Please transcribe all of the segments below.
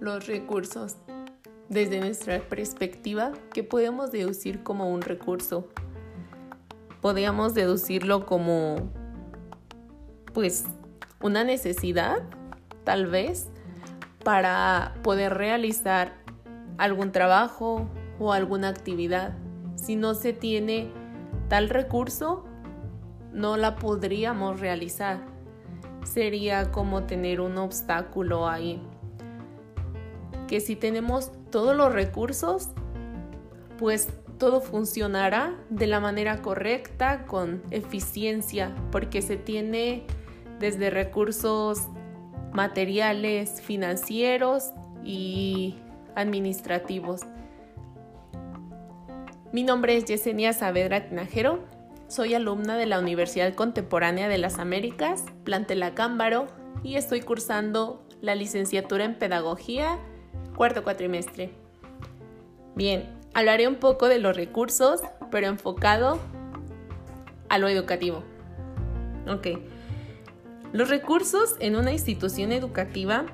los recursos? Desde nuestra perspectiva, ¿qué podemos deducir como un recurso? Podríamos deducirlo como, pues, una necesidad, tal vez, para poder realizar algún trabajo o alguna actividad. Si no se tiene tal recurso, no la podríamos realizar. Sería como tener un obstáculo ahí. Que si tenemos todos los recursos, pues todo funcionará de la manera correcta, con eficiencia, porque se tiene desde recursos materiales, financieros y administrativos. Mi nombre es Yesenia Saavedra Tinajero, soy alumna de la Universidad Contemporánea de las Américas, plantel Cámbaro, y estoy cursando la licenciatura en Pedagogía, cuarto cuatrimestre. Bien, hablaré un poco de los recursos, pero enfocado a lo educativo. Ok. Los recursos en una institución educativa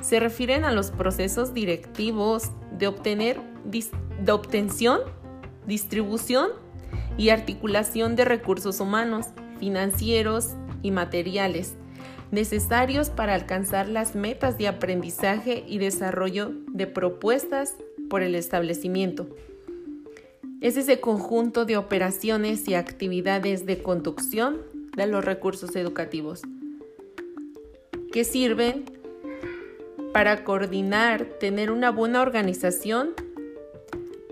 se refieren a los procesos directivos de, obtener, de obtención, distribución y articulación de recursos humanos, financieros y materiales necesarios para alcanzar las metas de aprendizaje y desarrollo de propuestas por el establecimiento. Es ese conjunto de operaciones y actividades de conducción de los recursos educativos que sirven para coordinar, tener una buena organización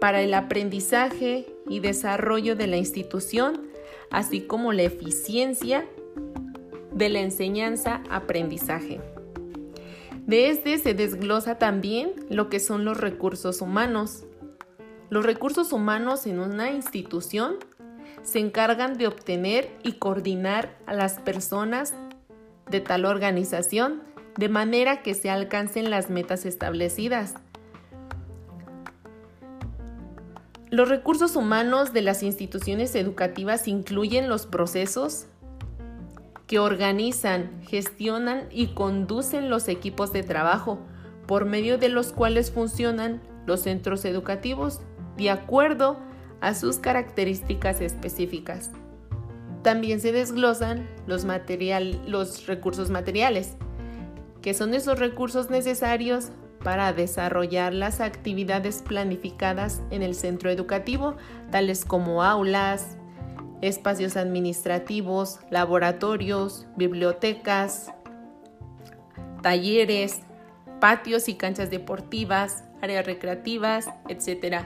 para el aprendizaje y desarrollo de la institución, así como la eficiencia de la enseñanza-aprendizaje. De este se desglosa también lo que son los recursos humanos. Los recursos humanos en una institución se encargan de obtener y coordinar a las personas de tal organización de manera que se alcancen las metas establecidas. Los recursos humanos de las instituciones educativas incluyen los procesos que organizan, gestionan y conducen los equipos de trabajo, por medio de los cuales funcionan los centros educativos de acuerdo a sus características específicas. También se desglosan los, los recursos materiales, que son esos recursos necesarios para desarrollar las actividades planificadas en el centro educativo, tales como aulas, espacios administrativos, laboratorios, bibliotecas, talleres, patios y canchas deportivas, áreas recreativas, etc.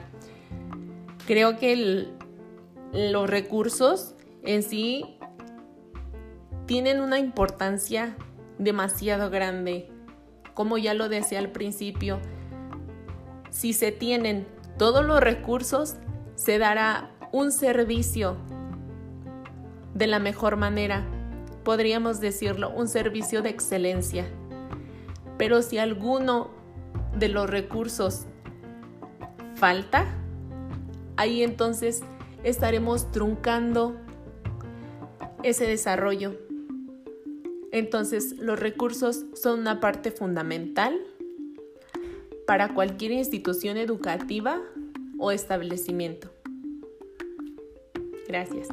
Creo que los recursos en sí tienen una importancia demasiado grande. Como ya lo decía al principio, si se tienen todos los recursos, se dará un servicio de la mejor manera. Podríamos decirlo, un servicio de excelencia. Pero si alguno de los recursos falta, ahí entonces estaremos truncando ese desarrollo. Entonces, los recursos son una parte fundamental para cualquier institución educativa o establecimiento. Gracias.